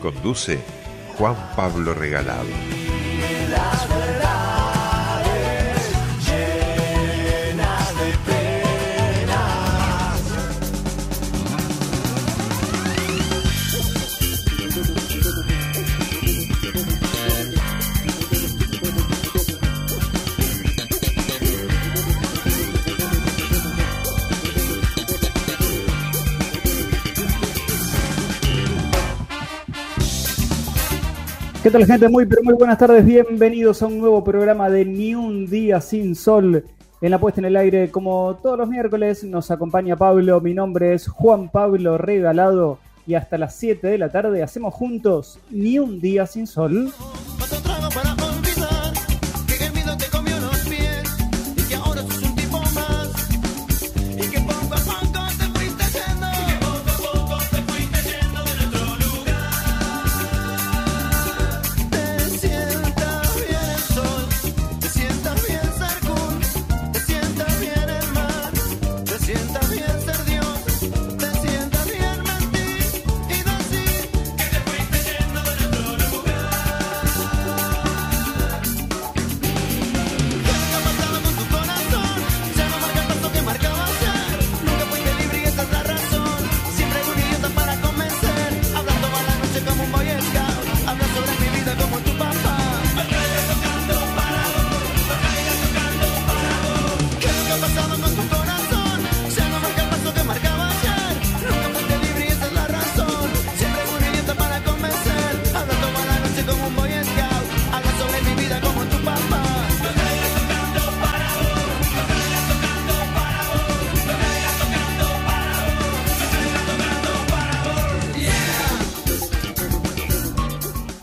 Conduce Juan Pablo Regalado. ¿Qué tal gente? Muy pero muy buenas tardes, bienvenidos a un nuevo programa de Ni un día sin sol en la puesta en el aire. Como todos los miércoles nos acompaña Pablo, mi nombre es Juan Pablo Regalado y hasta las 7 de la tarde hacemos juntos Ni un día sin sol.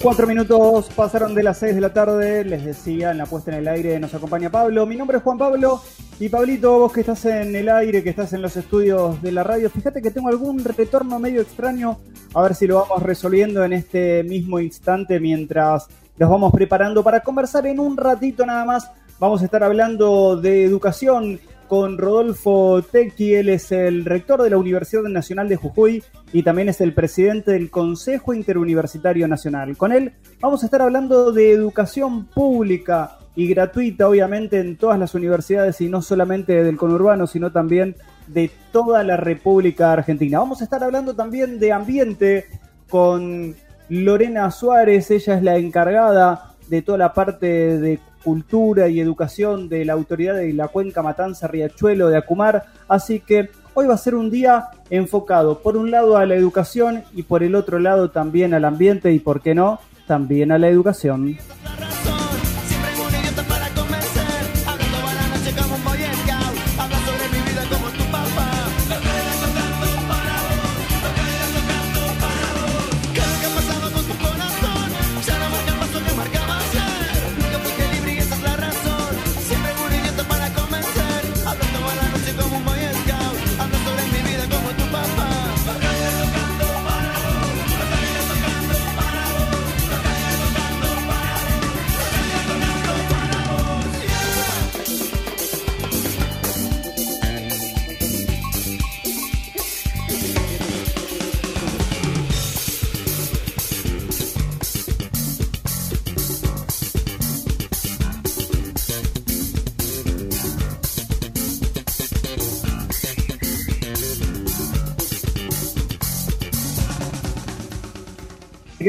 Cuatro minutos pasaron de las seis de la tarde, les decía, en la puesta en el aire nos acompaña Pablo. Mi nombre es Juan Pablo y Pablito, vos que estás en el aire, que estás en los estudios de la radio, fíjate que tengo algún retorno medio extraño, a ver si lo vamos resolviendo en este mismo instante mientras los vamos preparando para conversar en un ratito nada más. Vamos a estar hablando de educación con Rodolfo Tequi, él es el rector de la Universidad Nacional de Jujuy y también es el presidente del Consejo Interuniversitario Nacional. Con él vamos a estar hablando de educación pública y gratuita, obviamente, en todas las universidades y no solamente del conurbano, sino también de toda la República Argentina. Vamos a estar hablando también de ambiente con Lorena Suárez, ella es la encargada de toda la parte de cultura y educación de la autoridad de la cuenca Matanza Riachuelo de Acumar. Así que hoy va a ser un día enfocado por un lado a la educación y por el otro lado también al ambiente y, por qué no, también a la educación.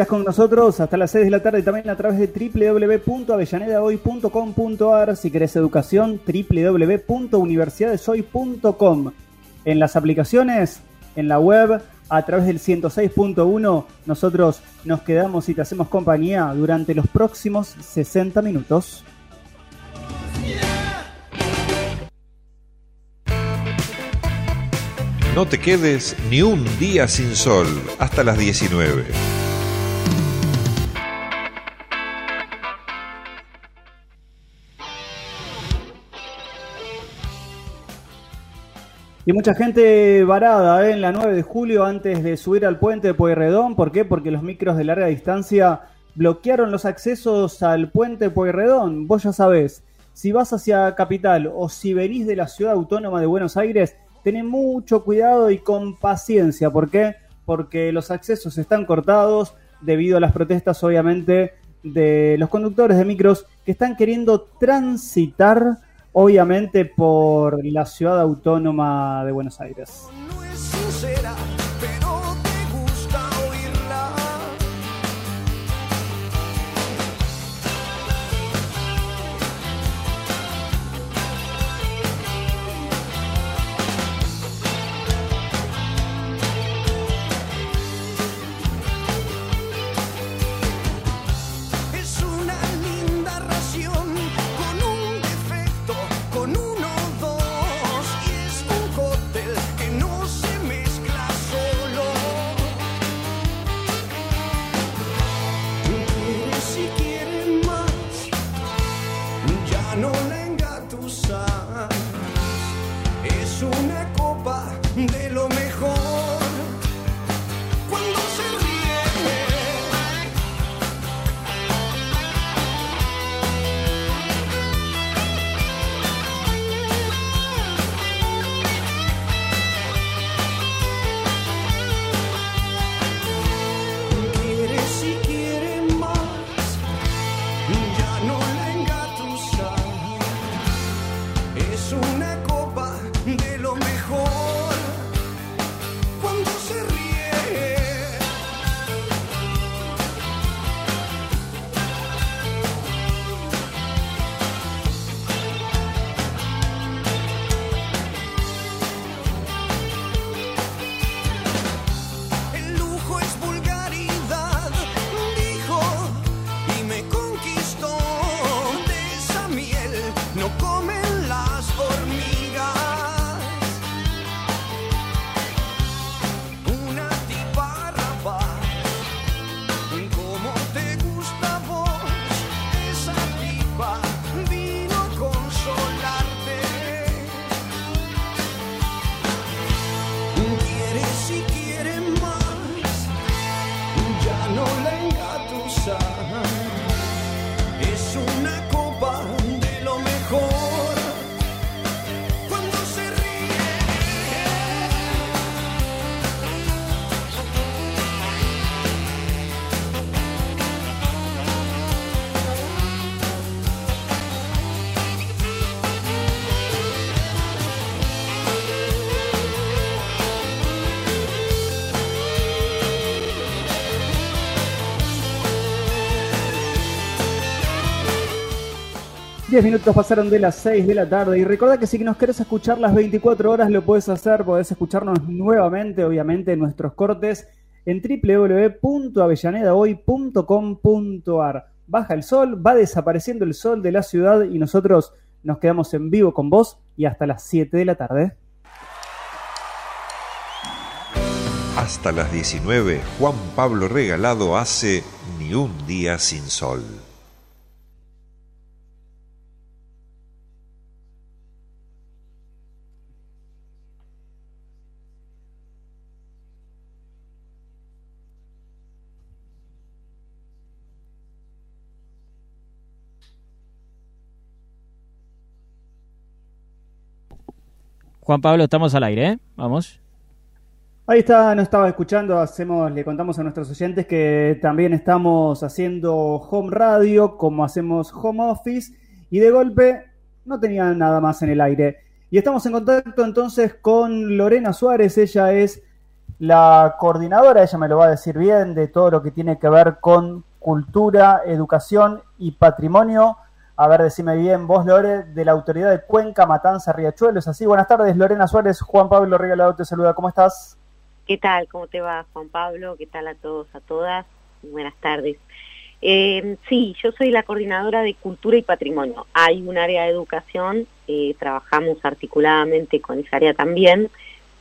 Con nosotros hasta las 6 de la tarde también a través de www.avellanedahoy.com.ar. Si querés educación, www.universidadeshoy.com. En las aplicaciones, en la web, a través del 106.1, nosotros nos quedamos y te hacemos compañía durante los próximos 60 minutos. No te quedes ni un día sin sol hasta las 19. Y mucha gente varada ¿eh? en la 9 de julio antes de subir al puente de Pueyrredón. ¿Por qué? Porque los micros de larga distancia bloquearon los accesos al puente Pueyrredón. Vos ya sabés, si vas hacia Capital o si venís de la ciudad autónoma de Buenos Aires, tened mucho cuidado y con paciencia. ¿Por qué? Porque los accesos están cortados debido a las protestas, obviamente, de los conductores de micros que están queriendo transitar obviamente por la ciudad autónoma de Buenos Aires. Minutos pasaron de las 6 de la tarde y recuerda que si nos querés escuchar las 24 horas lo puedes hacer, podés escucharnos nuevamente, obviamente, en nuestros cortes en www.avellanedahoy.com.ar. Baja el sol, va desapareciendo el sol de la ciudad y nosotros nos quedamos en vivo con vos y hasta las 7 de la tarde. Hasta las 19, Juan Pablo Regalado hace Ni un día sin sol. Juan Pablo, estamos al aire, ¿eh? Vamos. Ahí está, no estaba escuchando, hacemos, le contamos a nuestros oyentes que también estamos haciendo home radio, como hacemos home office, y de golpe no tenía nada más en el aire. Y estamos en contacto entonces con Lorena Suárez, ella es la coordinadora, ella me lo va a decir bien, de todo lo que tiene que ver con cultura, educación y patrimonio a ver, decime bien, vos, Lore, de la autoridad de Cuenca, Matanza, Riachuelo, ¿es así? Buenas tardes, Lorena Suárez, Juan Pablo Regalado te saluda, ¿cómo estás? ¿Qué tal? ¿Cómo te va, Juan Pablo? ¿Qué tal a todos, a todas? Buenas tardes. Eh, sí, yo soy la coordinadora de Cultura y Patrimonio. Hay un área de educación, eh, trabajamos articuladamente con esa área también,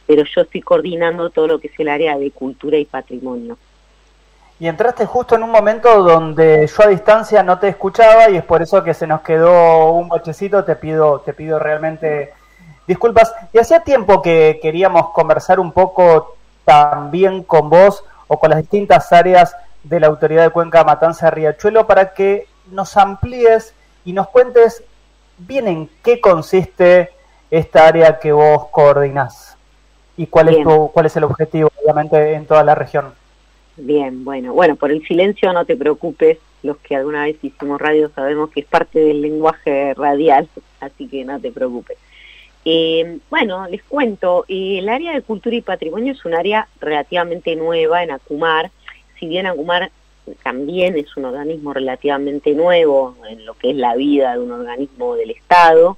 pero yo estoy coordinando todo lo que es el área de Cultura y Patrimonio y entraste justo en un momento donde yo a distancia no te escuchaba y es por eso que se nos quedó un bachecito. Te pido, te pido realmente disculpas. Y hacía tiempo que queríamos conversar un poco también con vos o con las distintas áreas de la Autoridad de Cuenca Matanza Riachuelo para que nos amplíes y nos cuentes bien en qué consiste esta área que vos coordinás y cuál es tu, cuál es el objetivo obviamente en toda la región. Bien, bueno, bueno, por el silencio no te preocupes, los que alguna vez hicimos radio sabemos que es parte del lenguaje radial, así que no te preocupes. Eh, bueno, les cuento, eh, el área de cultura y patrimonio es un área relativamente nueva en Acumar, si bien Acumar también es un organismo relativamente nuevo en lo que es la vida de un organismo del Estado,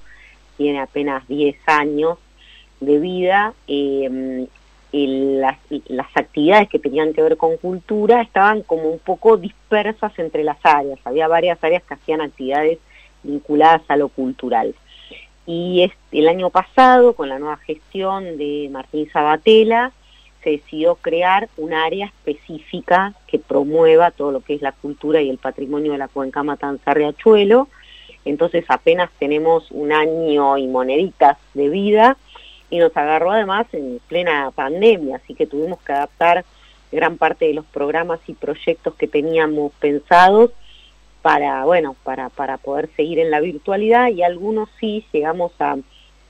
tiene apenas 10 años de vida, eh, las, actividades que tenían que ver con cultura estaban como un poco dispersas entre las áreas, había varias áreas que hacían actividades vinculadas a lo cultural. Y este, el año pasado, con la nueva gestión de Martín Sabatella, se decidió crear un área específica que promueva todo lo que es la cultura y el patrimonio de la cuenca Matanza-Riachuelo. Entonces apenas tenemos un año y moneditas de vida y nos agarró además en plena pandemia, así que tuvimos que adaptar gran parte de los programas y proyectos que teníamos pensados para, bueno, para, para poder seguir en la virtualidad y algunos sí llegamos a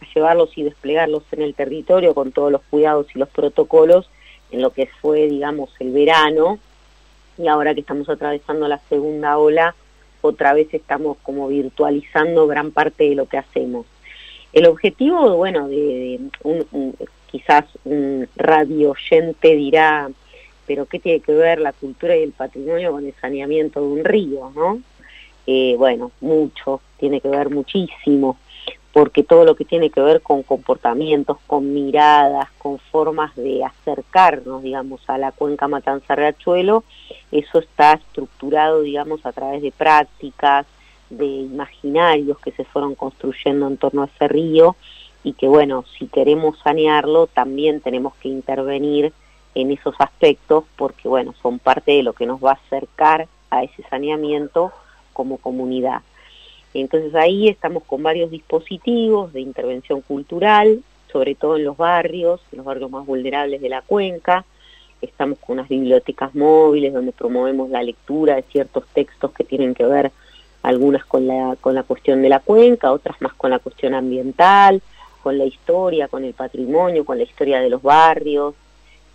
a llevarlos y desplegarlos en el territorio con todos los cuidados y los protocolos en lo que fue, digamos, el verano. Y ahora que estamos atravesando la segunda ola, otra vez estamos como virtualizando gran parte de lo que hacemos. El objetivo, bueno, de, un, quizás un radio oyente dirá, pero ¿qué tiene que ver la cultura y el patrimonio con el saneamiento de un río, no? Eh, bueno, mucho, tiene que ver muchísimo porque todo lo que tiene que ver con comportamientos, con miradas, con formas de acercarnos, digamos, a la cuenca Matanza-Riachuelo, eso está estructurado, digamos, a través de prácticas, de imaginarios que se fueron construyendo en torno a ese río y que, bueno, si queremos sanearlo, también tenemos que intervenir en esos aspectos porque, bueno, son parte de lo que nos va a acercar a ese saneamiento como comunidad. Entonces ahí estamos con varios dispositivos de intervención cultural, sobre todo en los barrios, en los barrios más vulnerables de la cuenca. Estamos con unas bibliotecas móviles donde promovemos la lectura de ciertos textos que tienen que ver algunas con la, con la cuestión de la cuenca, otras más con la cuestión ambiental, con la historia, con el patrimonio, con la historia de los barrios.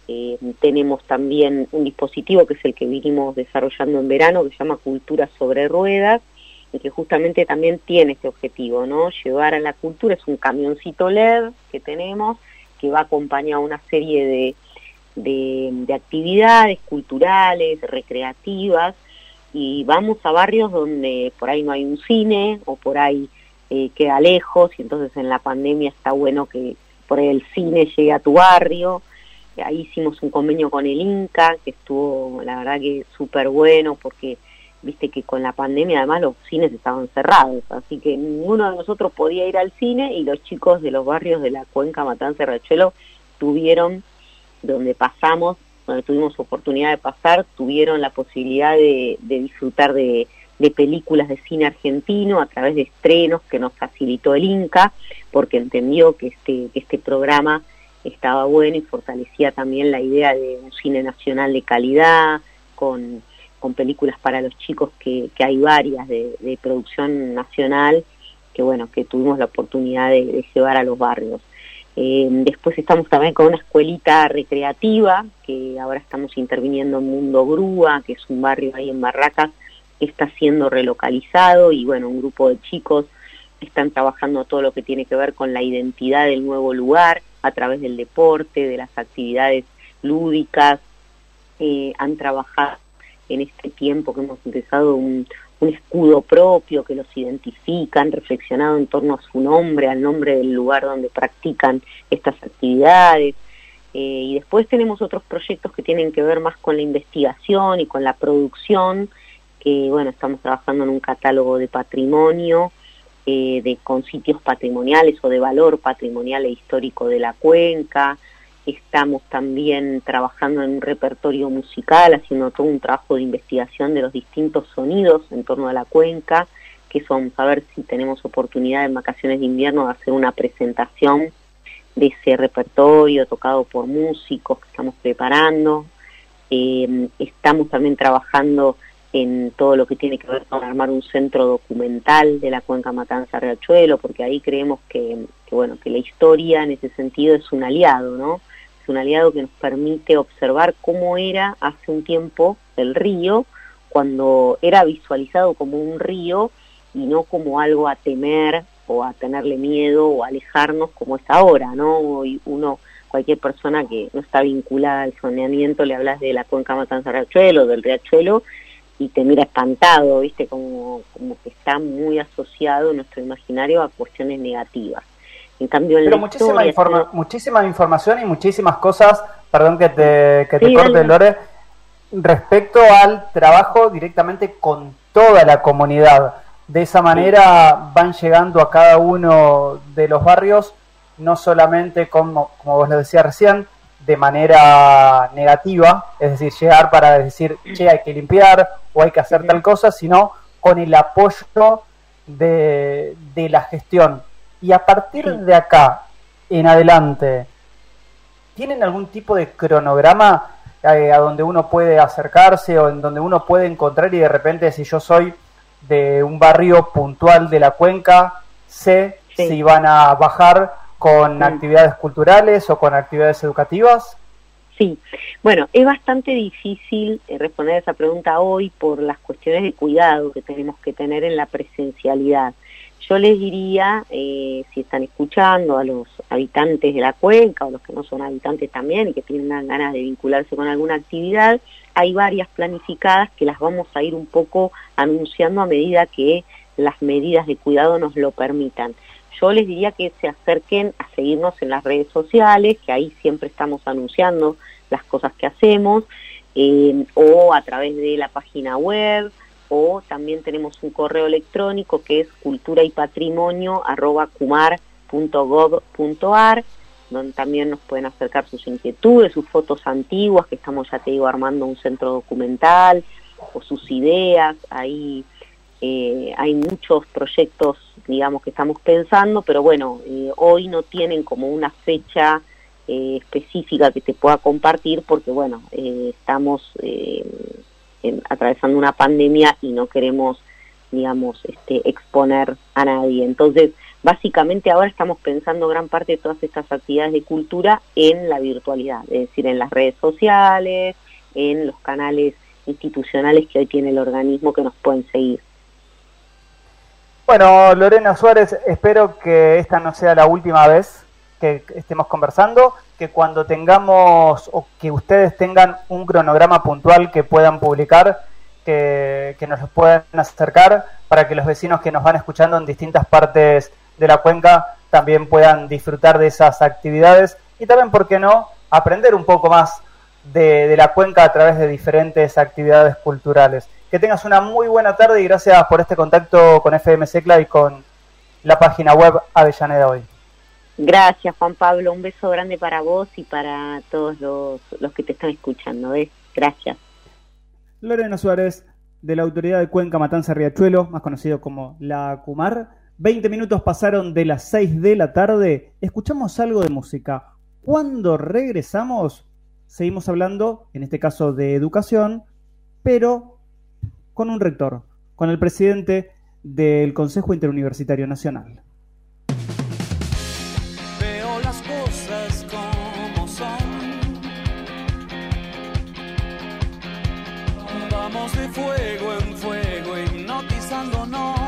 Eh, tenemos también un dispositivo que es el que vinimos desarrollando en verano que se llama Cultura sobre Ruedas, y que justamente también tiene ese objetivo, ¿no? Llevar a la cultura, es un camioncito LED que tenemos, que va acompañado a una serie de, de, actividades culturales, recreativas, y vamos a barrios donde por ahí no hay un cine o por ahí eh, queda lejos, y entonces en la pandemia está bueno que por ahí el cine llegue a tu barrio. Ahí hicimos un convenio con el Inca, que estuvo, la verdad que súper bueno, porque viste que con la pandemia además los cines estaban cerrados, así que ninguno de nosotros podía ir al cine y los chicos de los barrios de la cuenca Matanza Rachuelo tuvieron, donde pasamos, donde tuvimos oportunidad de pasar, tuvieron la posibilidad de, disfrutar de, películas de cine argentino a través de estrenos que nos facilitó el Inca, porque entendió que este, que este programa estaba bueno y fortalecía también la idea de un cine nacional de calidad, con con películas para los chicos que, hay varias de, producción nacional que bueno que tuvimos la oportunidad de, llevar a los barrios eh, después estamos también con una escuelita recreativa que ahora estamos interviniendo en Mundo Grúa que es un barrio ahí en Barracas que está siendo relocalizado y bueno un grupo de chicos están trabajando todo lo que tiene que ver con la identidad del nuevo lugar a través del deporte, de las actividades lúdicas, eh, han trabajado en este tiempo que hemos empezado un, escudo propio que los identifica, han reflexionado en torno a su nombre, al nombre del lugar donde practican estas actividades. Eh, y después tenemos otros proyectos que tienen que ver más con la investigación y con la producción, que bueno, estamos trabajando en un catálogo de patrimonio, eh, de, con sitios patrimoniales o de valor patrimonial e histórico de la cuenca, Estamos también trabajando en un repertorio musical, haciendo todo un trabajo de investigación de los distintos sonidos en torno a la cuenca, que somos, a ver si tenemos oportunidad en vacaciones de invierno de hacer una presentación de ese repertorio tocado por músicos que estamos preparando. Eh, estamos también trabajando en todo lo que tiene que ver con armar un centro documental de la cuenca Matanza Riachuelo, porque ahí creemos que, bueno que la historia en ese sentido es un aliado, ¿no? Un aliado que nos permite observar cómo era hace un tiempo el río, cuando era visualizado como un río y no como algo a temer o a tenerle miedo o alejarnos como es ahora, ¿no? Hoy uno, cualquier persona que no está vinculada al saneamiento, le hablas de la cuenca Matanza Riachuelo, del Riachuelo, y te mira espantado, ¿viste? Como, como que está muy asociado nuestro imaginario a cuestiones negativas. En cambio, Pero muchísima, muchísima información y muchísimas cosas, perdón que te, que te corte, Lore, respecto al trabajo directamente con toda la comunidad. De esa manera van llegando a cada uno de los barrios, no solamente como, como vos lo decías recién, de manera negativa, es decir, llegar para decir, che, hay que limpiar o hay que hacer tal cosa, sino con el apoyo de, de la gestión. Y a partir de acá en adelante, ¿tienen algún tipo de cronograma eh, a donde uno puede acercarse o en donde uno puede encontrar y de repente si yo soy de un barrio puntual de la cuenca, sé si van a bajar con actividades culturales o con actividades educativas? Sí, bueno, es bastante difícil eh, responder a esa pregunta hoy por las cuestiones de cuidado que tenemos que tener en la presencialidad. Yo les diría, eh, si están escuchando a los habitantes de la cuenca o los que no son habitantes también y que tienen ganas de vincularse con alguna actividad, hay varias planificadas que las vamos a ir un poco anunciando a medida que las medidas de cuidado nos lo permitan. Yo les diría que se acerquen a seguirnos en las redes sociales, que ahí siempre estamos anunciando las cosas que hacemos, eh, o a través de la página web, o también tenemos un correo electrónico que es cultura y patrimonio donde también nos pueden acercar sus inquietudes, sus fotos antiguas, que estamos, ya te digo, armando un centro documental, o sus ideas, ahí eh, hay muchos proyectos, digamos, que estamos pensando, pero bueno, eh, hoy no tienen como una fecha eh, específica que te pueda compartir porque, bueno, estamos atravesando una pandemia y no queremos, digamos, este, exponer a nadie. Entonces, básicamente ahora estamos pensando gran parte de todas estas actividades de cultura en la virtualidad, es decir, en las redes sociales, en los canales institucionales que hoy tiene el organismo que nos pueden seguir. Bueno, Lorena Suárez, espero que esta no sea la última vez que estemos conversando, que cuando tengamos o que ustedes tengan un cronograma puntual que puedan publicar, que, nos lo puedan acercar para que los vecinos que nos van escuchando en distintas partes de la cuenca también puedan disfrutar de esas actividades y también, ¿por qué no?, aprender un poco más de, de la cuenca a través de diferentes actividades culturales. Que tengas una muy buena tarde y gracias por este contacto con FM Secla y con la página web Avellaneda Hoy. Gracias, Juan Pablo. Un beso grande para vos y para todos los, que te están escuchando. ¿eh? Gracias. Lorena Suárez, de la Autoridad de Cuenca Matanza Riachuelo, más conocido como la Cumar. Veinte minutos pasaron de las seis de la tarde. Escuchamos algo de música. Cuando regresamos, seguimos hablando, en este caso, de educación, pero con un rector, con el presidente del Consejo Interuniversitario Nacional. no.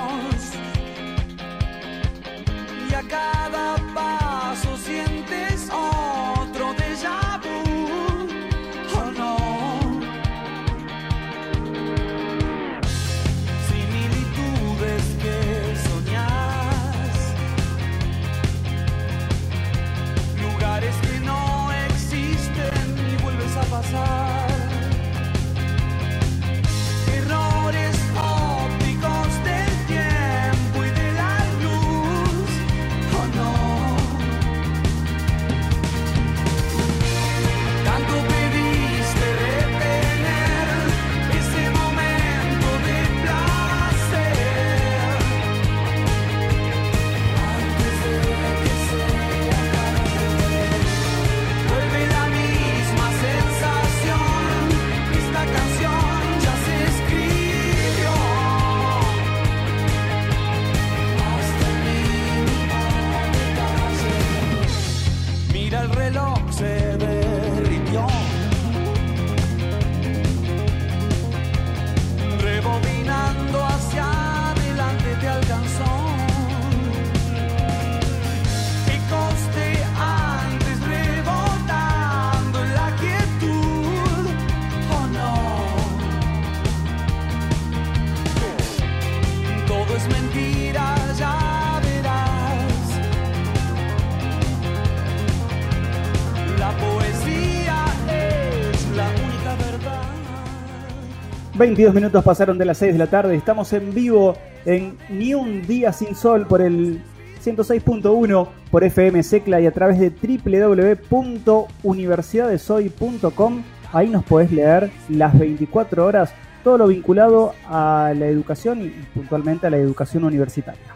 22 minutos pasaron de las 6 de la tarde. Estamos en vivo en Ni un día sin sol por el 106.1 por FM Secla y a través de www.universidadesoy.com. Ahí nos podés leer las 24 horas todo lo vinculado a la educación y puntualmente a la educación universitaria.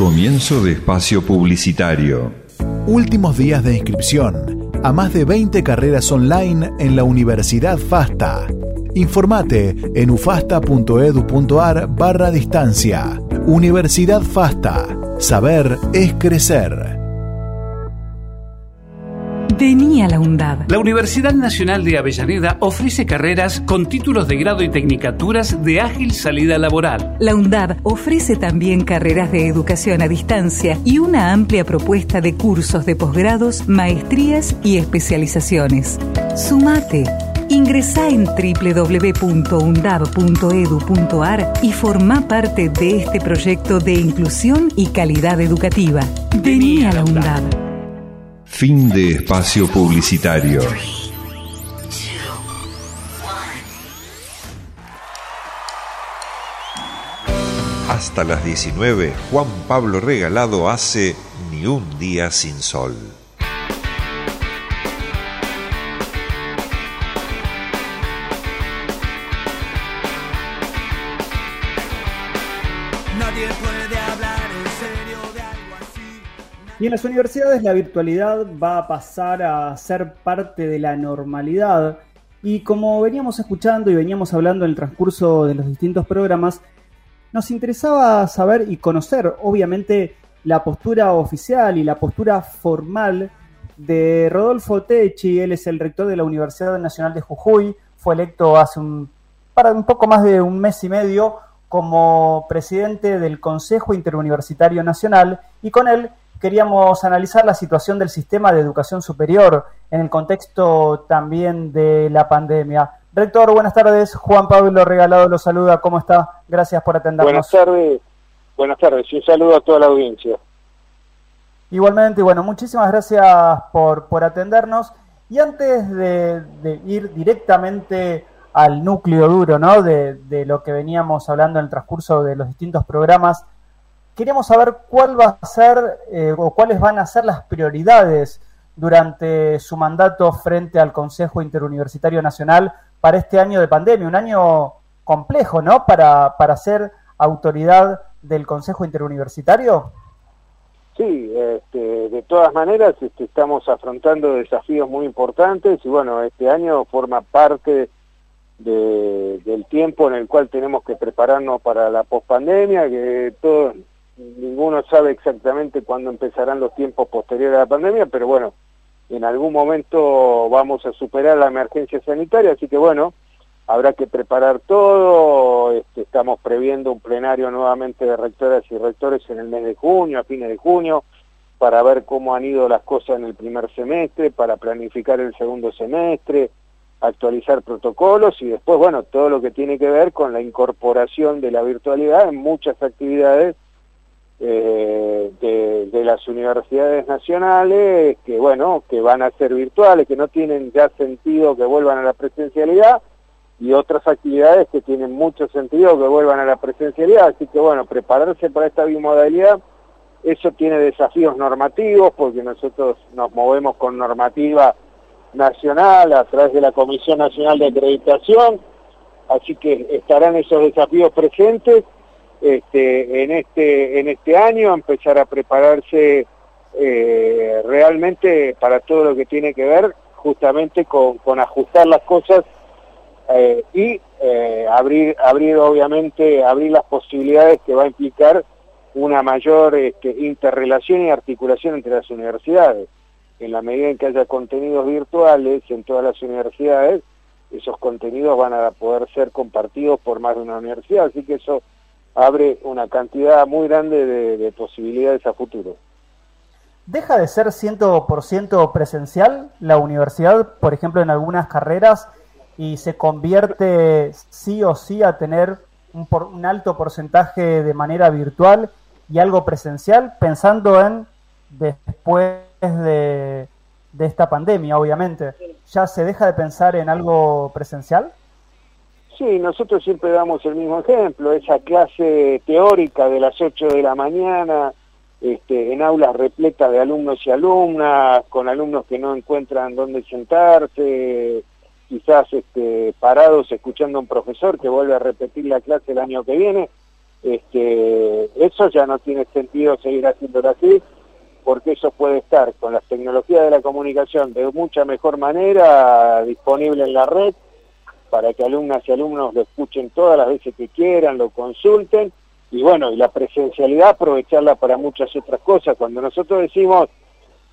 Comienzo de espacio publicitario. Últimos días de inscripción a más de 20 carreras online en la Universidad FASTA. Informate en ufasta.edu.ar barra distancia. Universidad FASTA. Saber es crecer. Vení a la UNDAB. La Universidad Nacional de Avellaneda ofrece carreras con títulos de grado y tecnicaturas de ágil salida laboral. La UNDAB ofrece también carreras de educación a distancia y una amplia propuesta de cursos de posgrados, maestrías y especializaciones. Sumate. Ingresá en www.undab.edu.ar y forma parte de este proyecto de inclusión y calidad educativa. Vení a la UNDAB. Fin de espacio publicitario. Hasta las 19, Juan Pablo Regalado hace Ni un día sin sol. Y en las universidades la virtualidad va a pasar a ser parte de la normalidad. Y como veníamos escuchando y veníamos hablando en el transcurso de los distintos programas, nos interesaba saber y conocer, obviamente, la postura oficial y la postura formal de Rodolfo Techi. Él es el rector de la Universidad Nacional de Jujuy. Fue electo hace un, para un poco más de un mes y medio como presidente del Consejo Interuniversitario Nacional y con él queríamos analizar la situación del sistema de educación superior en el contexto también de la pandemia. Rector, buenas tardes. Juan Pablo Regalado lo saluda. ¿Cómo está? Gracias por atendernos. Buenas tardes, buenas tardes y un saludo a toda la audiencia. Igualmente, bueno, muchísimas gracias por, por atendernos. Y antes de, de ir directamente al núcleo duro, ¿no? De, de lo que veníamos hablando en el transcurso de los distintos programas, queríamos saber cuál va a ser eh, o cuáles van a ser las prioridades durante su mandato frente al Consejo Interuniversitario Nacional para este año de pandemia, un año complejo, ¿no? Para, para ser autoridad del Consejo Interuniversitario. Sí, este, de todas maneras este, estamos afrontando desafíos muy importantes y bueno, este año forma parte de, del tiempo en el cual tenemos que prepararnos para la pospandemia, que todos, ninguno sabe exactamente cuándo empezarán los tiempos posteriores a la pandemia, pero bueno, en algún momento vamos a superar la emergencia sanitaria, así que bueno, habrá que preparar todo, este, estamos previendo un plenario nuevamente de rectoras y rectores en el mes de junio, a fines de junio, para ver cómo han ido las cosas en el primer semestre, para planificar el segundo semestre, actualizar protocolos y después, bueno, todo lo que tiene que ver con la incorporación de la virtualidad en muchas actividades eh, de, de, las universidades nacionales que, bueno, que van a ser virtuales, que no tienen ya sentido que vuelvan a la presencialidad y otras actividades que tienen mucho sentido que vuelvan a la presencialidad. Así que, bueno, prepararse para esta bimodalidad, eso tiene desafíos normativos porque nosotros nos movemos con normativa nacional a través de la Comisión Nacional de Acreditación, así que estarán esos desafíos presentes este, en este en este año, empezar a prepararse eh, realmente para todo lo que tiene que ver justamente con, ajustar las cosas eh, y eh, abrir abrir obviamente abrir las posibilidades que va a implicar una mayor este, interrelación y articulación entre las universidades. En la medida en que haya contenidos virtuales en todas las universidades, esos contenidos van a poder ser compartidos por más de una universidad, así que eso abre una cantidad muy grande de, de posibilidades a futuro. ¿Deja de ser 100% presencial la universidad, por ejemplo, en algunas carreras, y se convierte sí o sí a tener un, por, un alto porcentaje de manera virtual? y algo presencial, pensando en después de, de esta pandemia, obviamente. ¿Ya se deja de pensar en algo presencial? Sí, nosotros siempre damos el mismo ejemplo, esa clase teórica de las 8 de la mañana, este, en aulas repletas de alumnos y alumnas, con alumnos que no encuentran dónde sentarse, quizás este, parados escuchando a un profesor que vuelve a repetir la clase el año que viene, este, eso ya no tiene sentido seguir haciéndolo así, porque eso puede estar con las tecnologías de la comunicación de mucha mejor manera disponible en la red para que alumnas y alumnos lo escuchen todas las veces que quieran, lo consulten y bueno, y la presencialidad aprovecharla para muchas otras cosas. Cuando nosotros decimos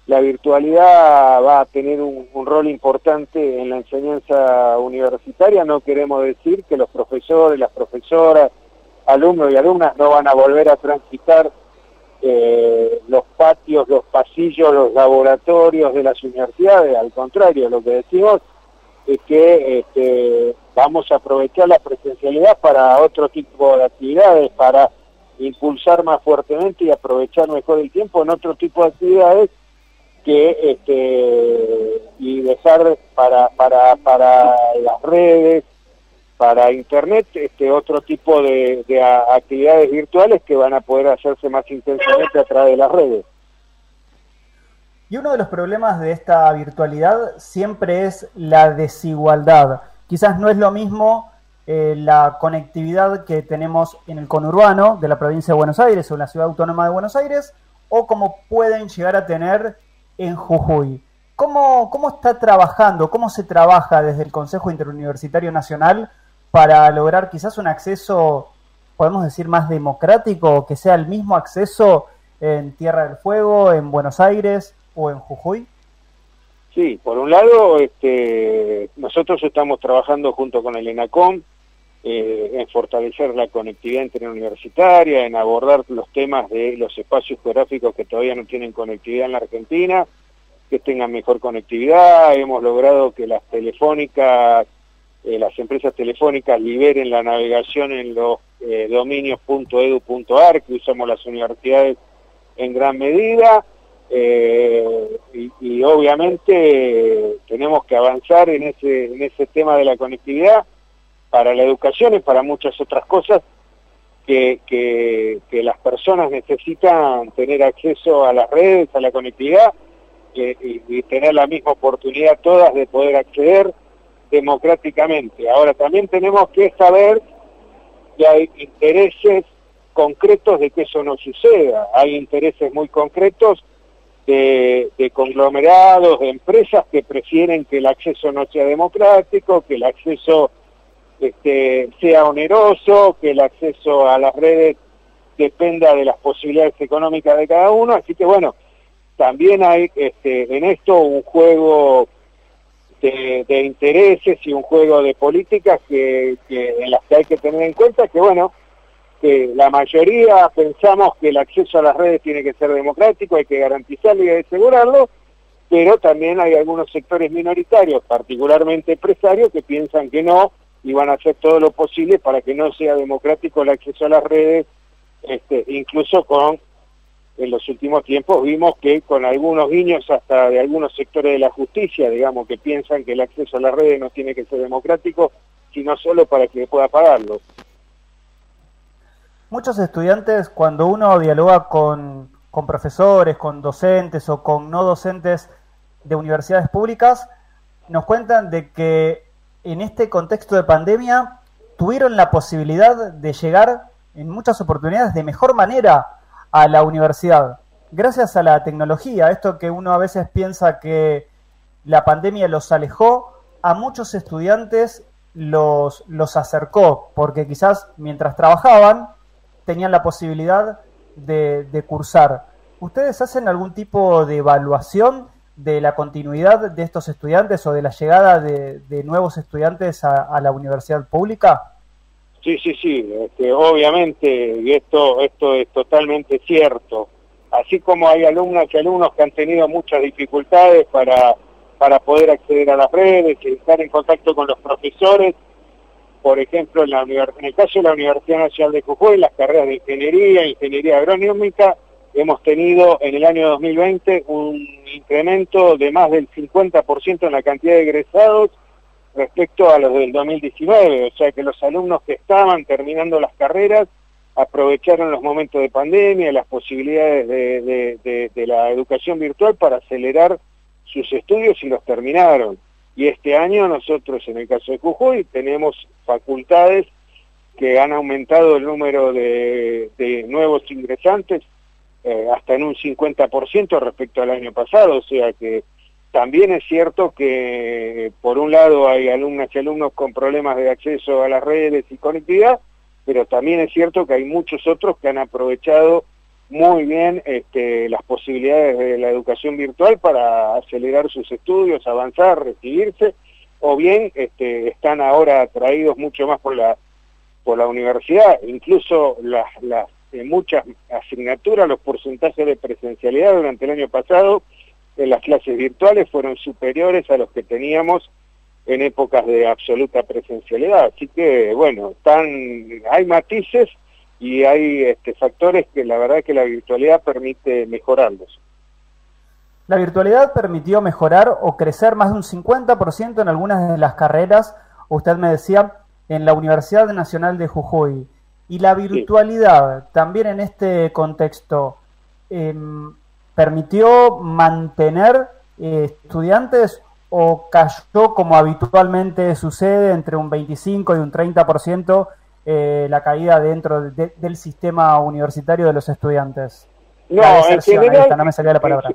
la virtualidad va a tener un, rol importante en la enseñanza universitaria, no queremos decir que los profesores, las profesoras, alumnos y alumnas no van a volver a transitar eh, los patios, los pasillos, los laboratorios de las universidades, al contrario, lo que decimos es que este, vamos a aprovechar la presencialidad para otro tipo de actividades, para impulsar más fuertemente y aprovechar mejor el tiempo en otro tipo de actividades que este, y dejar para, para, para las redes, para internet, este otro tipo de, de actividades virtuales que van a poder hacerse más intensamente a través de las redes. Y uno de los problemas de esta virtualidad siempre es la desigualdad. Quizás no es lo mismo eh, la conectividad que tenemos en el conurbano de la provincia de Buenos Aires o en la ciudad autónoma de Buenos Aires, o como pueden llegar a tener en Jujuy. ¿Cómo, ¿Cómo está trabajando, cómo se trabaja desde el Consejo Interuniversitario Nacional para lograr quizás un acceso, podemos decir, más democrático, que sea el mismo acceso en Tierra del Fuego, en Buenos Aires o en Jujuy? Sí, por un lado, este, nosotros estamos trabajando junto con el ENACOM eh, en fortalecer la conectividad interuniversitaria, en abordar los temas de los espacios geográficos que todavía no tienen conectividad en la Argentina, que tengan mejor conectividad. Hemos logrado que las telefónicas, eh, las empresas telefónicas liberen la navegación en los eh, dominios.edu.ar que usamos las universidades en gran medida. Eh, y, obviamente tenemos que avanzar en ese, en ese tema de la conectividad para la educación y para muchas otras cosas que, que, las personas necesitan tener acceso a las redes, a la conectividad y, y, tener la misma oportunidad todas de poder acceder democráticamente. Ahora también tenemos que saber que hay intereses concretos de que eso no suceda. Hay intereses muy concretos de, conglomerados, de empresas que prefieren que el acceso no sea democrático, que el acceso este, sea oneroso, que el acceso a las redes dependa de las posibilidades económicas de cada uno. Así que bueno, también hay este, en esto un juego de, intereses y un juego de políticas que, que, en las que hay que tener en cuenta que bueno, que la mayoría pensamos que el acceso a las redes tiene que ser democrático, hay que garantizarlo y asegurarlo, pero también hay algunos sectores minoritarios, particularmente empresarios, que piensan que no y van a hacer todo lo posible para que no sea democrático el acceso a las redes, este, incluso con, en los últimos tiempos vimos que con algunos guiños hasta de algunos sectores de la justicia, digamos, que piensan que el acceso a las redes no tiene que ser democrático, sino solo para que pueda pagarlo. Muchos estudiantes, cuando uno dialoga con, profesores, con docentes o con no docentes de universidades públicas, nos cuentan de que en este contexto de pandemia tuvieron la posibilidad de llegar en muchas oportunidades de mejor manera a la universidad, gracias a la tecnología, esto que uno a veces piensa que la pandemia los alejó, a muchos estudiantes los, los acercó, porque quizás mientras trabajaban tenían la posibilidad de, cursar. ¿Ustedes hacen algún tipo de evaluación de la continuidad de estos estudiantes o de la llegada de, nuevos estudiantes a, la universidad pública? Sí, sí, sí, este, obviamente, y esto, esto es totalmente cierto. Así como hay alumnas y alumnos que han tenido muchas dificultades para, para poder acceder a las redes, estar en contacto con los profesores, por ejemplo, en, el caso de la Universidad Nacional de Jujuy, las carreras de ingeniería, ingeniería agronómica, hemos tenido en el año 2020 un incremento de más del 50% en la cantidad de egresados respecto a los del 2019, o sea que los alumnos que estaban terminando las carreras aprovecharon los momentos de pandemia, las posibilidades de, la educación virtual para acelerar sus estudios y los terminaron. Y este año nosotros, en el caso de Jujuy, tenemos facultades que han aumentado el número de, nuevos ingresantes eh, hasta en un 50% respecto al año pasado, o sea que también es cierto que por un lado hay alumnas y alumnos con problemas de acceso a las redes y conectividad, pero también es cierto que hay muchos otros que han aprovechado muy bien este, las posibilidades de la educación virtual para acelerar sus estudios, avanzar, recibirse, o bien este, están ahora atraídos mucho más por la, por la universidad, incluso las, las muchas asignaturas, los porcentajes de presencialidad durante el año pasado en las clases virtuales fueron superiores a los que teníamos en épocas de absoluta presencialidad. Así que, bueno, están, hay matices y hay este, factores que la verdad que la virtualidad permite mejorarlos. La virtualidad permitió mejorar o crecer más de un 50% en algunas de las carreras, usted me decía, en la Universidad Nacional de Jujuy. Y la virtualidad, también en este contexto, em, permitió mantener eh, estudiantes o cayó como habitualmente sucede entre un 25 y un 30% eh, la caída dentro del sistema universitario de los estudiantes? No, en general, no me salía la palabra.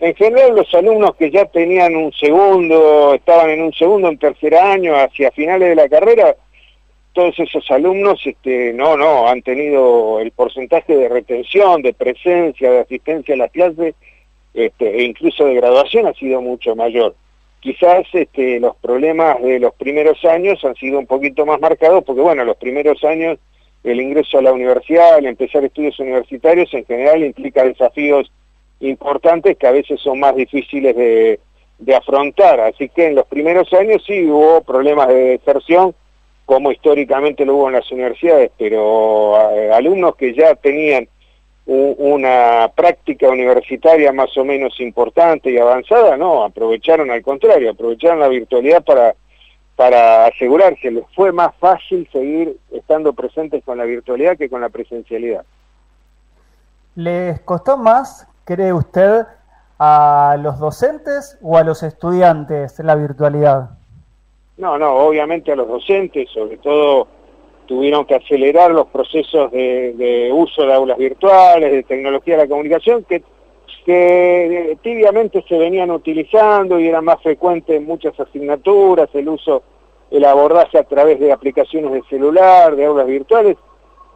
En general los alumnos que ya tenían un segundo, estaban en un segundo, en tercer año, hacia finales de la carrera, todos esos alumnos, este, no, no, han tenido el porcentaje de retención, de presencia, de asistencia a las clases este, e incluso de graduación ha sido mucho mayor. Quizás este, los problemas de los primeros años han sido un poquito más marcados porque, bueno, los primeros años el ingreso a la universidad, el empezar estudios universitarios en general implica desafíos importantes que a veces son más difíciles de, de afrontar. Así que en los primeros años sí hubo problemas de deserción, como históricamente lo hubo en las universidades, pero eh, alumnos que ya tenían una práctica universitaria más o menos importante y avanzada, no, aprovecharon al contrario, aprovecharon la virtualidad para, para asegurarse, les fue más fácil seguir estando presentes con la virtualidad que con la presencialidad. ¿Les costó más, cree usted, a los docentes o a los estudiantes la virtualidad? No, no, obviamente a los docentes, sobre todo tuvieron que acelerar los procesos de, uso de aulas virtuales, de tecnología de la comunicación, que, que eh, tibiamente se venían utilizando y eran más frecuentes en muchas asignaturas, el uso, el abordaje a través de aplicaciones de celular, de aulas virtuales,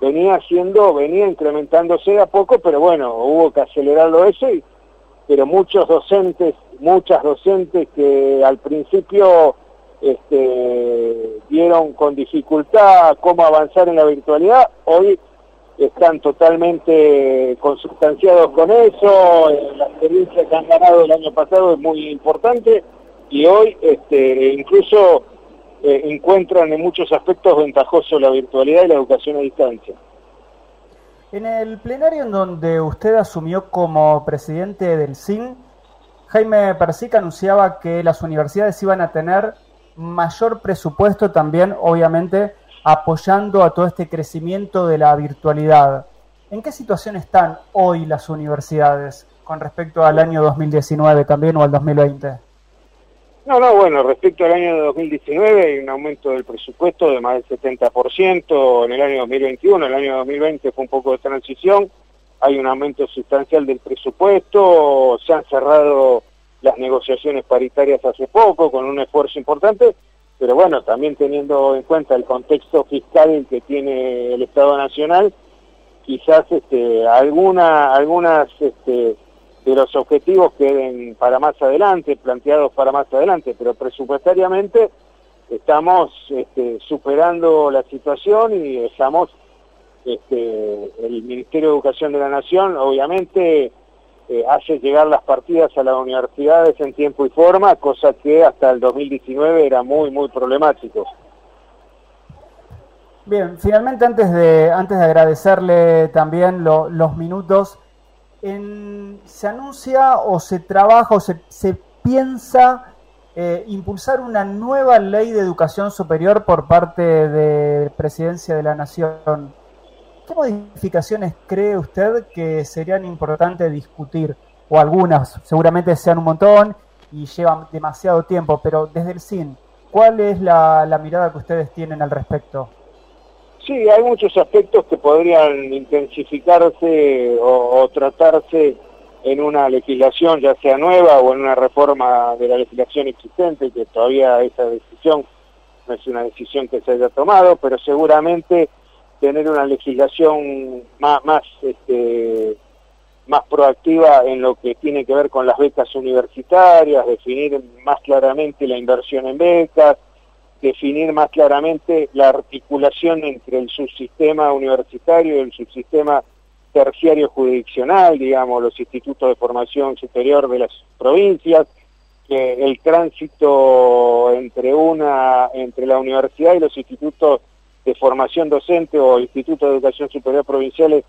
venía haciendo, venía incrementándose a poco, pero bueno, hubo que acelerarlo eso, y, pero muchos docentes, muchas docentes que al principio este, vieron con dificultad cómo avanzar en la virtualidad, hoy están totalmente consustanciados con eso, la experiencia que han ganado el año pasado es muy importante y hoy este, incluso eh, encuentran en muchos aspectos ventajoso la virtualidad y la educación a distancia. En el plenario en donde usted asumió como presidente del CIN, Jaime Persica anunciaba que las universidades iban a tener mayor presupuesto también, obviamente, apoyando a todo este crecimiento de la virtualidad. ¿En qué situación están hoy las universidades con respecto al año 2019 también o al 2020? No, no, bueno, respecto al año 2019 hay un aumento del presupuesto de más del 70% en el año 2021, el año 2020 fue un poco de transición, hay un aumento sustancial del presupuesto, se han cerrado las negociaciones paritarias hace poco, con un esfuerzo importante, pero bueno, también teniendo en cuenta el contexto fiscal que tiene el Estado Nacional, quizás este, alguna, algunas este, de los objetivos queden para más adelante, planteados para más adelante, pero presupuestariamente estamos este, superando la situación y estamos, este, el Ministerio de Educación de la Nación, obviamente, eh, hace llegar las partidas a las universidades en tiempo y forma, cosa que hasta el 2019 era muy, muy problemático. Bien, finalmente antes de, antes de agradecerle también los minutos, ¿se anuncia o se trabaja o se, se piensa eh, impulsar una nueva ley de educación superior por parte de Presidencia de la Nación? ¿Qué modificaciones cree usted que serían importantes discutir? O algunas, seguramente sean un montón y llevan demasiado tiempo, pero desde el CIN, ¿cuál es la mirada que ustedes tienen al respecto? Sí, hay muchos aspectos que podrían intensificarse o, tratarse en una legislación, ya sea nueva o en una reforma de la legislación existente, que todavía esa decisión no es una decisión que se haya tomado, pero seguramente tener una legislación más, más, este, más proactiva en lo que tiene que ver con las becas universitarias, definir más claramente la inversión en becas, definir más claramente la articulación entre el subsistema universitario y el subsistema terciario jurisdiccional, digamos, los institutos de formación superior de las provincias, que el tránsito entre una, entre la universidad y los institutos de formación docente o institutos de educación superior provinciales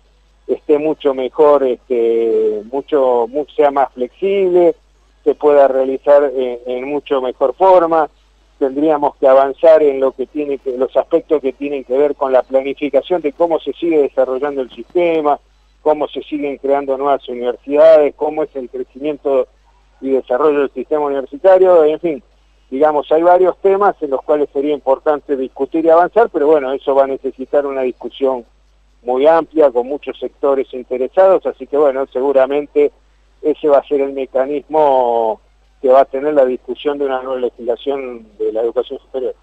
esté mucho mejor, este, mucho, sea más flexible, se pueda realizar en mucho mejor forma. Tendríamos que avanzar en lo que tiene que, los aspectos que tienen que ver con la planificación de cómo se sigue desarrollando el sistema, cómo se siguen creando nuevas universidades, cómo es el crecimiento y desarrollo del sistema universitario, en fin, digamos, hay varios temas en los cuales sería importante discutir y avanzar, pero bueno, eso va a necesitar una discusión muy amplia, con muchos sectores interesados, así que bueno, seguramente ese va a ser el mecanismo que va a tener la discusión de una nueva legislación de la educación superior.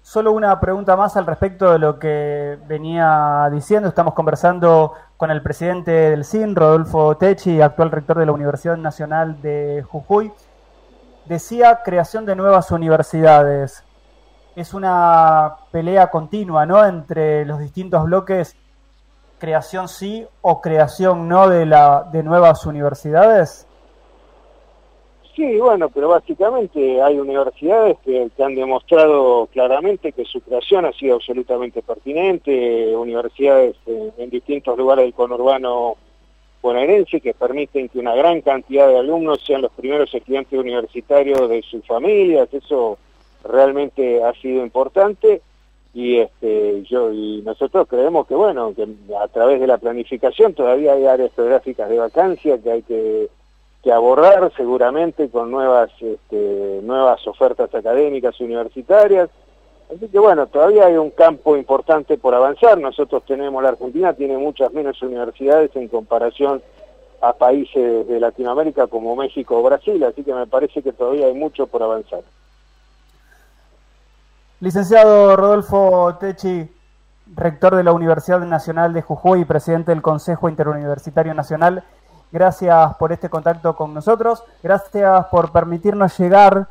Solo una pregunta más al respecto de lo que venía diciendo. Estamos conversando con el presidente del CIN, Rodolfo Techi, actual rector de la Universidad Nacional de Jujuy. Decía creación de nuevas universidades. Es una pelea continua, ¿no? Entre los distintos bloques, creación sí o creación no de, la, de nuevas universidades. Sí, bueno, pero básicamente hay universidades que, han demostrado claramente que su creación ha sido absolutamente pertinente, universidades en, distintos lugares del conurbano bonaerense que permiten que una gran cantidad de alumnos sean los primeros estudiantes universitarios de sus familias, eso realmente ha sido importante y este yo y nosotros creemos que bueno que a través de la planificación todavía hay áreas geográficas de vacancia que hay que que abordar seguramente con nuevas, este, nuevas ofertas académicas universitarias. Así que bueno, todavía hay un campo importante por avanzar. Nosotros tenemos, la Argentina tiene muchas menos universidades en comparación a países de Latinoamérica como México o Brasil, así que me parece que todavía hay mucho por avanzar. Licenciado Rodolfo Techi, rector de la Universidad Nacional de Jujuy y presidente del Consejo Interuniversitario Nacional, Gracias por este contacto con nosotros. Gracias por permitirnos llegar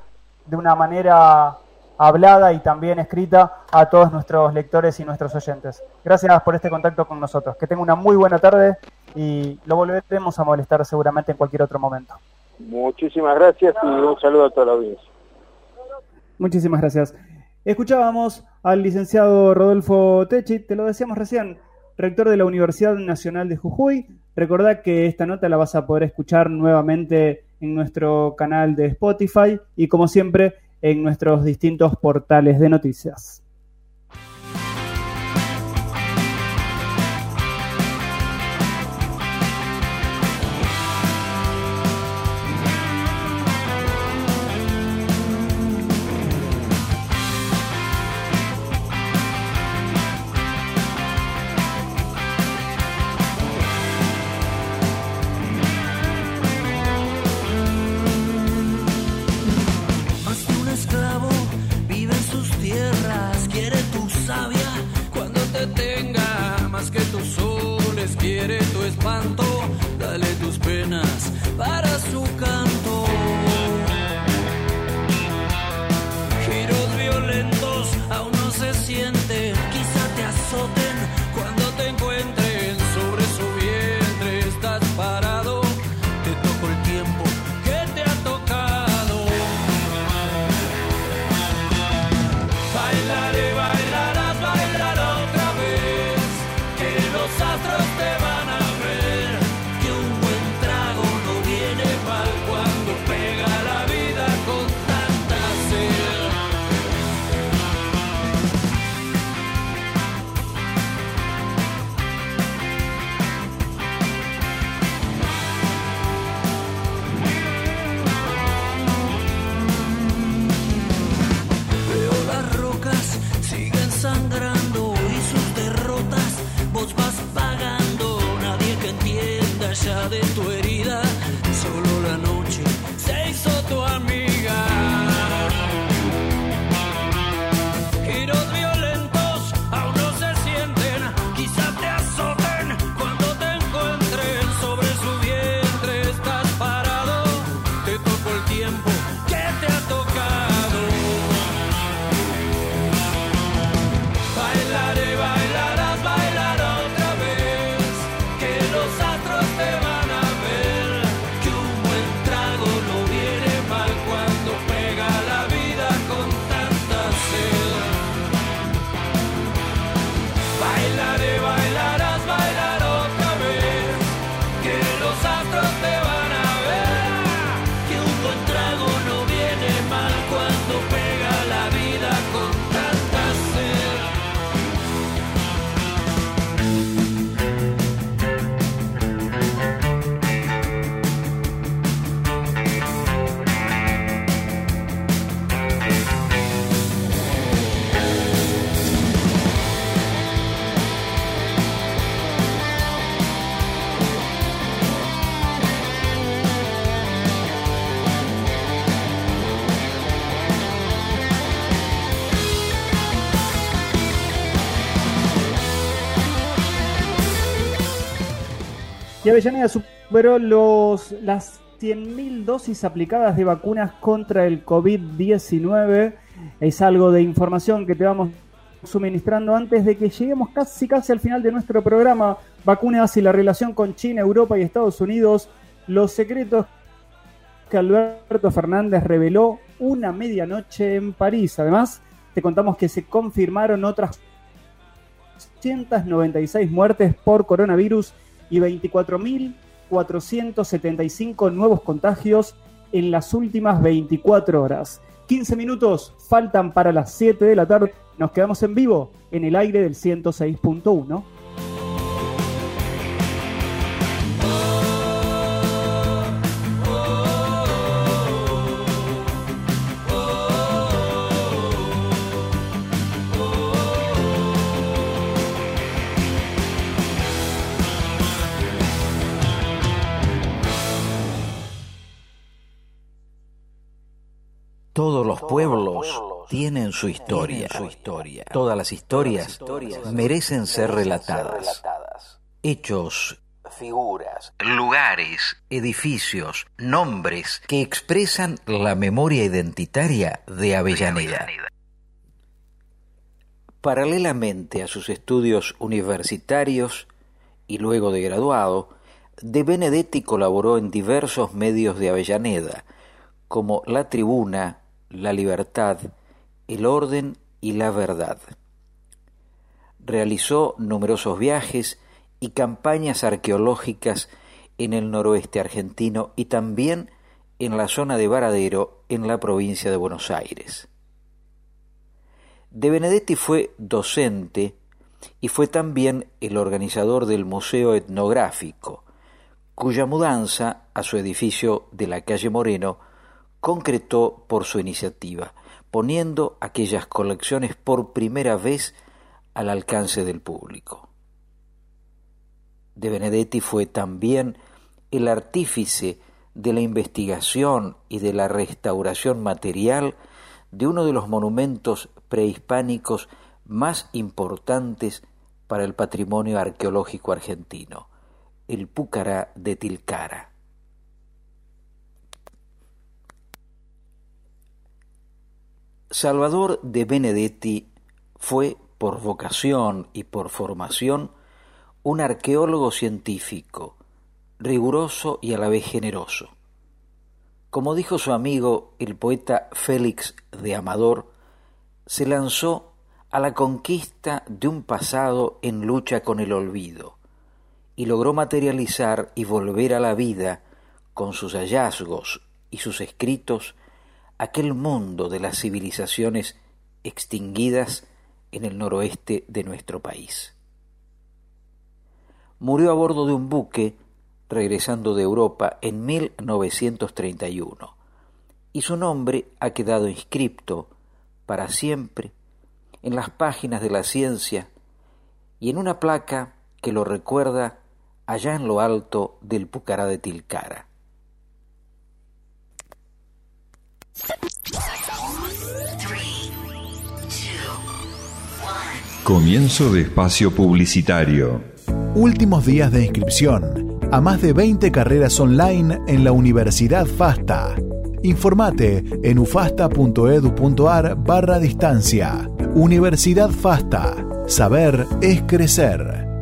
de una manera hablada y también escrita a todos nuestros lectores y nuestros oyentes. Gracias por este contacto con nosotros. Que tenga una muy buena tarde y lo volveremos a molestar seguramente en cualquier otro momento. Muchísimas gracias y un saludo a toda la audiencia. Muchísimas gracias. Escuchábamos al licenciado Rodolfo Techi, te lo decíamos recién, rector de la Universidad Nacional de Jujuy, Recordá que esta nota la vas a poder escuchar nuevamente en nuestro canal de Spotify y como siempre en nuestros distintos portales de noticias. Y Avellaneda superó los, las 100.000 dosis aplicadas de vacunas contra el COVID-19. Es algo de información que te vamos suministrando antes de que lleguemos casi casi al final de nuestro programa. Vacunas y la relación con China, Europa y Estados Unidos. Los secretos que Alberto Fernández reveló una medianoche en París. Además, te contamos que se confirmaron otras 296 muertes por coronavirus y 24.475 nuevos contagios en las últimas 24 horas. 15 minutos faltan para las 7 de la tarde. Nos quedamos en vivo en el aire del 106.1. Todos los pueblos tienen su historia. Todas las historias merecen ser relatadas. Hechos, figuras, lugares, edificios, nombres que expresan la memoria identitaria de Avellaneda. Paralelamente a sus estudios universitarios y luego de graduado, De Benedetti colaboró en diversos medios de Avellaneda, como La Tribuna, La Libertad, El Orden y La Verdad. Realizó numerosos viajes y campañas arqueológicas en el noroeste argentino y también en la zona de Varadero, en la provincia de Buenos Aires. De Benedetti fue docente y fue también el organizador del Museo Etnográfico, cuya mudanza a su edificio de la calle Moreno concretó por su iniciativa, poniendo aquellas colecciones por primera vez al alcance del público. De Benedetti fue también el artífice de la investigación y de la restauración material de uno de los monumentos prehispánicos más importantes para el patrimonio arqueológico argentino, el Púcara de Tilcara. Salvador de Benedetti fue, por vocación y por formación, un arqueólogo científico, riguroso y a la vez generoso. Como dijo su amigo el poeta Félix de Amador, se lanzó a la conquista de un pasado en lucha con el olvido y logró materializar y volver a la vida con sus hallazgos y sus escritos aquel mundo de las civilizaciones extinguidas en el noroeste de nuestro país. Murió a bordo de un buque regresando de Europa en 1931 y su nombre ha quedado inscripto para siempre en las páginas de la ciencia y en una placa que lo recuerda allá en lo alto del Pucará de Tilcara. Comienzo de espacio publicitario. Últimos días de inscripción a más de 20 carreras online en la Universidad FASTA. Informate en ufasta.edu.ar barra distancia. Universidad FASTA. Saber es crecer.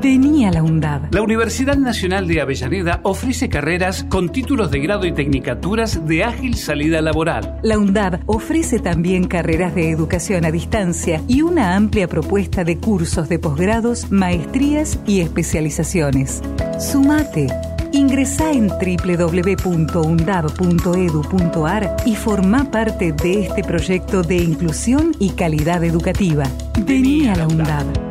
Vení a la UNDAB. La Universidad Nacional de Avellaneda ofrece carreras con títulos de grado y tecnicaturas de ágil salida laboral. La UNDAB ofrece también carreras de educación a distancia y una amplia propuesta de cursos de posgrados, maestrías y especializaciones. Sumate. Ingresá en www.undab.edu.ar y forma parte de este proyecto de inclusión y calidad educativa. Vení a la UNDAB.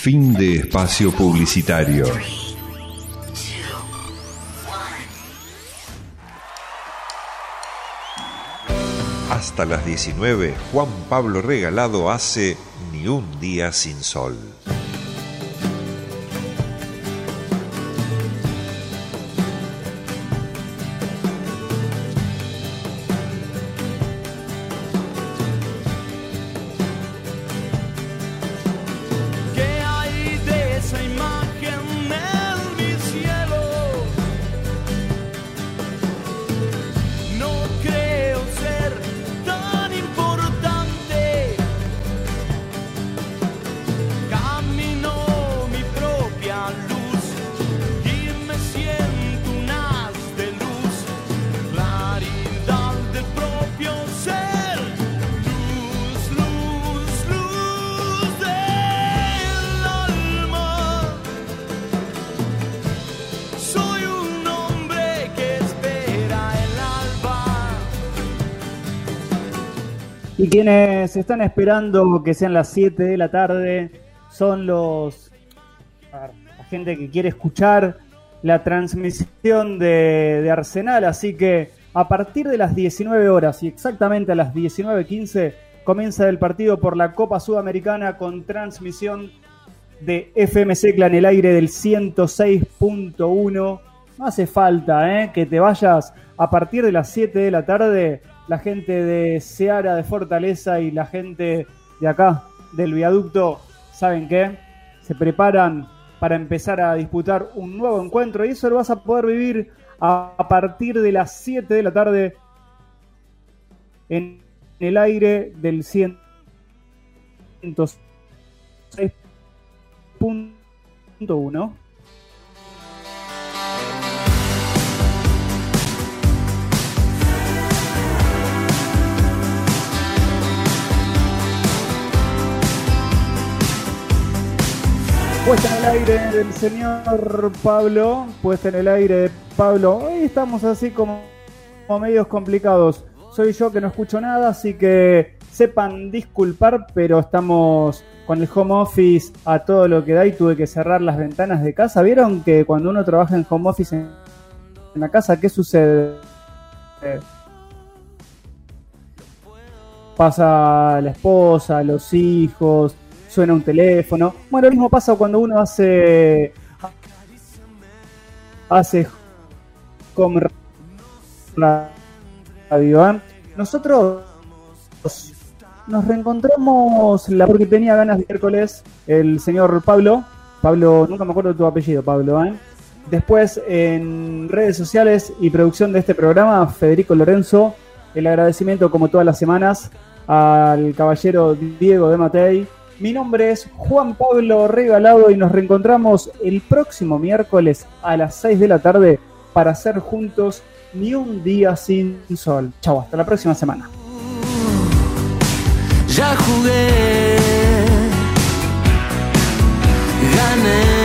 Fin de espacio publicitario. Hasta las 19, Juan Pablo Regalado hace Ni un día sin sol. Quienes están esperando que sean las 7 de la tarde son los la gente que quiere escuchar la transmisión de, de Arsenal, así que a partir de las 19 horas y exactamente a las 19.15 comienza el partido por la Copa Sudamericana con transmisión de FMC Clan el aire del 106.1. No hace falta ¿eh? que te vayas a partir de las 7 de la tarde. La gente de Seara de Fortaleza y la gente de acá, del viaducto, ¿saben qué? Se preparan para empezar a disputar un nuevo encuentro y eso lo vas a poder vivir a partir de las 7 de la tarde en el aire del 106.1. Puesta en el aire del señor Pablo, puesta en el aire de Pablo. Hoy estamos así como, como medios complicados. Soy yo que no escucho nada, así que sepan disculpar, pero estamos con el home office a todo lo que da y tuve que cerrar las ventanas de casa. ¿Vieron que cuando uno trabaja en home office en, la casa, qué sucede? Pasa la esposa, los hijos, suena un teléfono. Bueno, lo mismo pasa cuando uno hace hace home radio. ¿eh? Nosotros nos reencontramos la porque tenía ganas de miércoles el señor Pablo. Pablo, nunca me acuerdo de tu apellido, Pablo. ¿eh? Después en redes sociales y producción de este programa, Federico Lorenzo, el agradecimiento como todas las semanas al caballero Diego de Matei. Mi nombre es Juan Pablo Regalado y nos reencontramos el próximo miércoles a las 6 de la tarde para hacer juntos ni un día sin sol. Chau, hasta la próxima semana. Ya jugué, gané.